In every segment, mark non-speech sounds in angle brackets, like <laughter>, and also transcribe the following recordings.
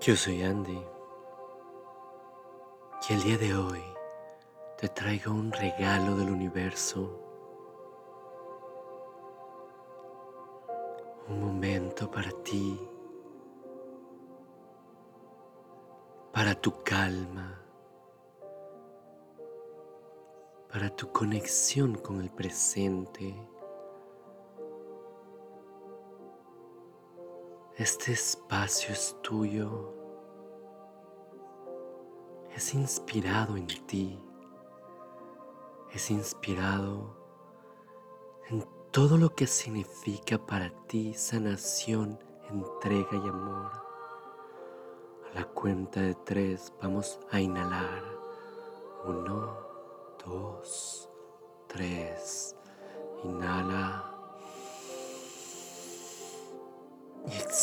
Yo soy Andy y el día de hoy te traigo un regalo del universo. Un momento para ti, para tu calma, para tu conexión con el presente. Este espacio es tuyo, es inspirado en ti, es inspirado en todo lo que significa para ti sanación, entrega y amor. A la cuenta de tres vamos a inhalar. Uno, dos, tres. Inhala.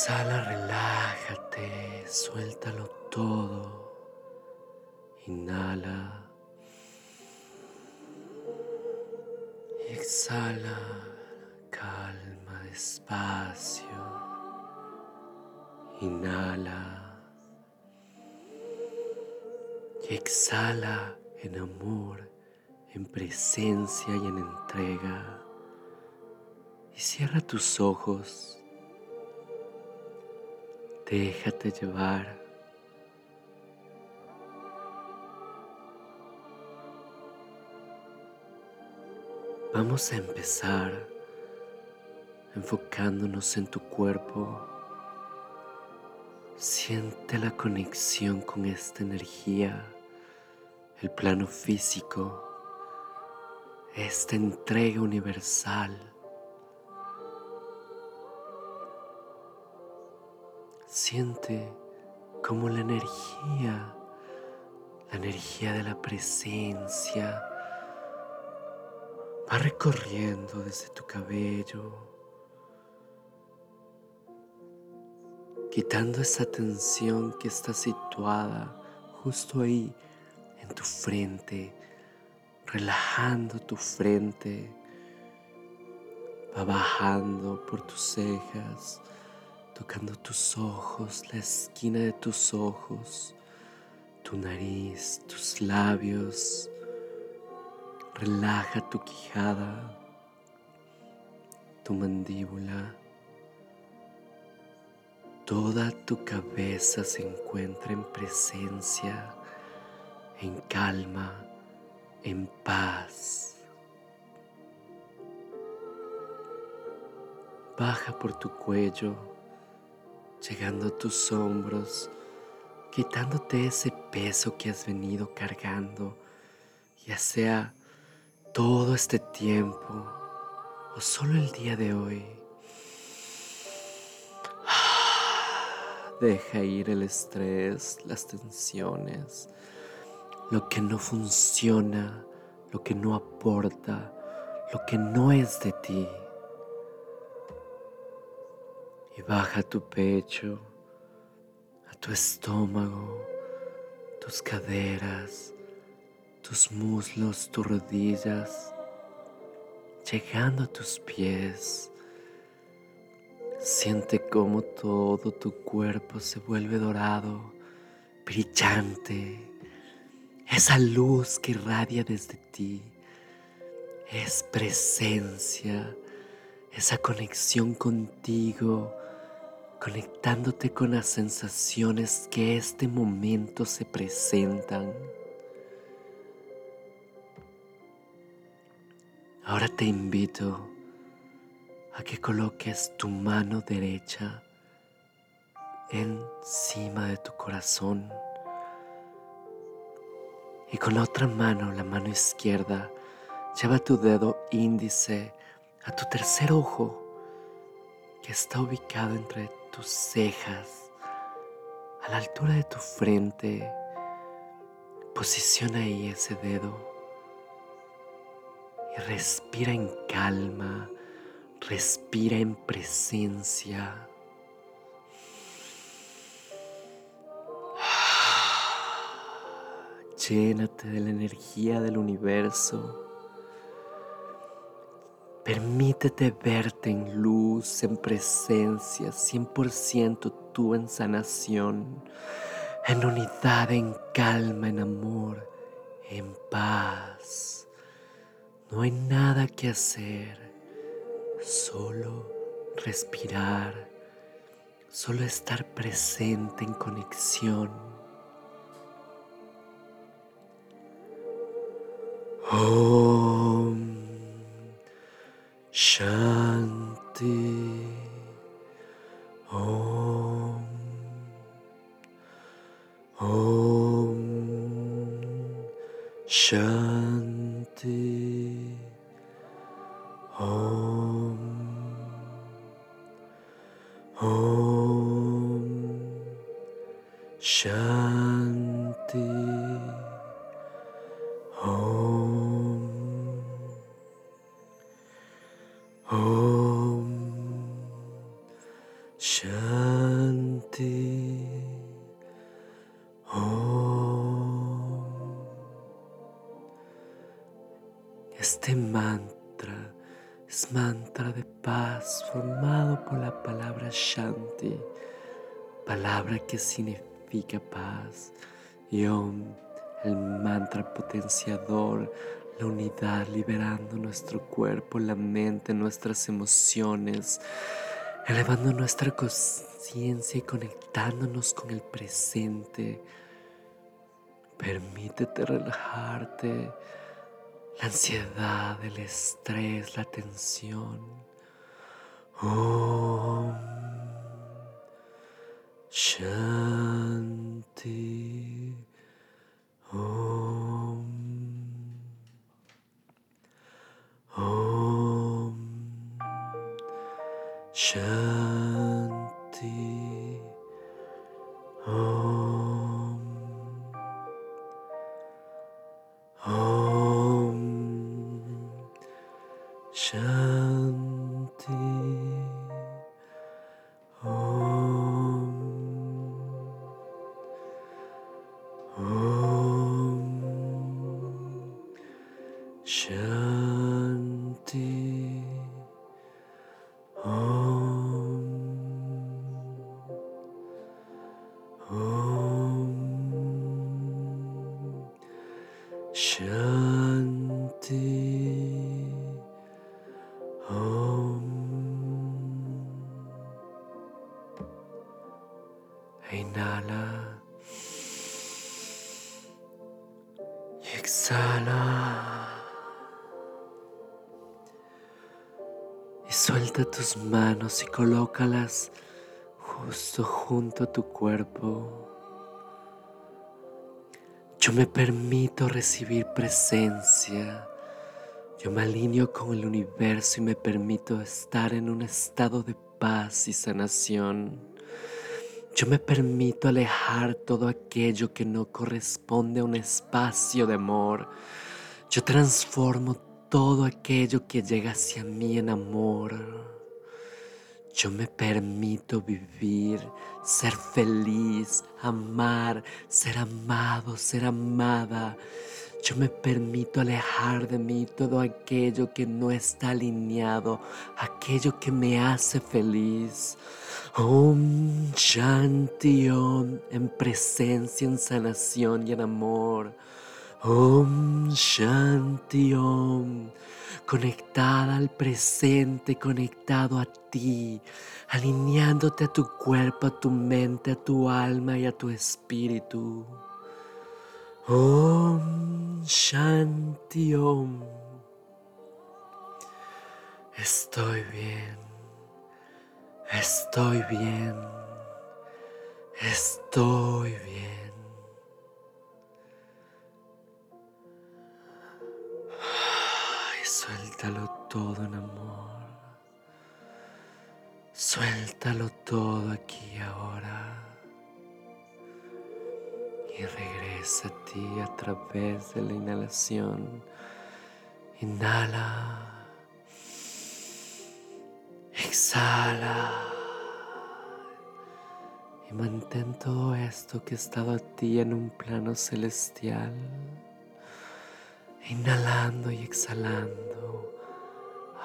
Exhala, relájate, suéltalo todo. Inhala. Exhala, calma, despacio. Inhala. Exhala en amor, en presencia y en entrega. Y cierra tus ojos. Déjate llevar. Vamos a empezar enfocándonos en tu cuerpo. Siente la conexión con esta energía, el plano físico, esta entrega universal Siente como la energía, la energía de la presencia, va recorriendo desde tu cabello, quitando esa tensión que está situada justo ahí en tu frente, relajando tu frente, va bajando por tus cejas tocando tus ojos, la esquina de tus ojos, tu nariz, tus labios. Relaja tu quijada, tu mandíbula. Toda tu cabeza se encuentra en presencia, en calma, en paz. Baja por tu cuello llegando a tus hombros, quitándote ese peso que has venido cargando, ya sea todo este tiempo o solo el día de hoy. <sighs> Deja ir el estrés, las tensiones, lo que no funciona, lo que no aporta, lo que no es de ti baja tu pecho, a tu estómago, tus caderas, tus muslos, tus rodillas, llegando a tus pies. Siente cómo todo tu cuerpo se vuelve dorado, brillante. Esa luz que irradia desde ti es presencia, esa conexión contigo conectándote con las sensaciones que este momento se presentan. Ahora te invito a que coloques tu mano derecha encima de tu corazón y con la otra mano, la mano izquierda, lleva tu dedo índice a tu tercer ojo que está ubicado entre tus cejas, a la altura de tu frente. Posiciona ahí ese dedo y respira en calma, respira en presencia. Llénate de la energía del universo. Permítete verte en luz, en presencia, 100% tú en sanación, en unidad, en calma, en amor, en paz. No hay nada que hacer, solo respirar, solo estar presente en conexión. Om Shanti Om. Om Shanti Om. Om Shanti Este mantra es mantra de paz formado por la palabra Shanti, palabra que significa paz, y Om, el mantra potenciador la unidad, liberando nuestro cuerpo, la mente, nuestras emociones, elevando nuestra conciencia y conectándonos con el presente. Permítete relajarte, la ansiedad, el estrés, la tensión. Om Shanti. Exhala. Y suelta tus manos y colócalas justo junto a tu cuerpo. Yo me permito recibir presencia. Yo me alineo con el universo y me permito estar en un estado de paz y sanación. Yo me permito alejar todo aquello que no corresponde a un espacio de amor. Yo transformo todo aquello que llega hacia mí en amor. Yo me permito vivir, ser feliz, amar, ser amado, ser amada. Yo me permito alejar de mí todo aquello que no está alineado, aquello que me hace feliz. Om Shanti Om, en presencia, en sanación y en amor. Om Shanti Om, conectada al presente, conectado a ti, alineándote a tu cuerpo, a tu mente, a tu alma y a tu espíritu. Om Shanti Om. Estoy bien. Estoy bien. Estoy bien. Suéltalo todo en amor. Suéltalo todo aquí ahora. Y regresa a ti a través de la inhalación. Inhala. Exhala. Y mantén todo esto que ha estado a ti en un plano celestial. Inhalando y exhalando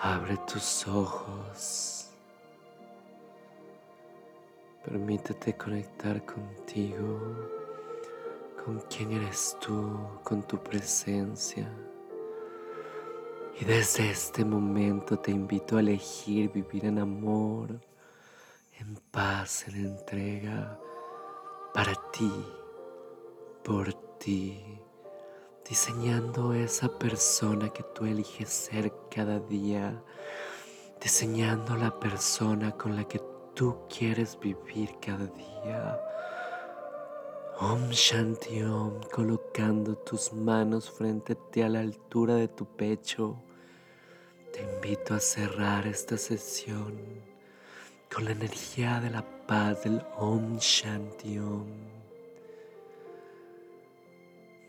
Abre tus ojos. Permítete conectar contigo, con quién eres tú, con tu presencia. Y desde este momento te invito a elegir vivir en amor, en paz, en entrega, para ti, por ti, diseñando esa persona que tú eliges ser cada día, diseñando la persona con la que tú quieres vivir cada día. Om Shanti Om, colocando tus manos frente a ti a la altura de tu pecho. Te invito a cerrar esta sesión con la energía de la paz del Om Shanti Om.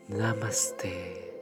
Namaste.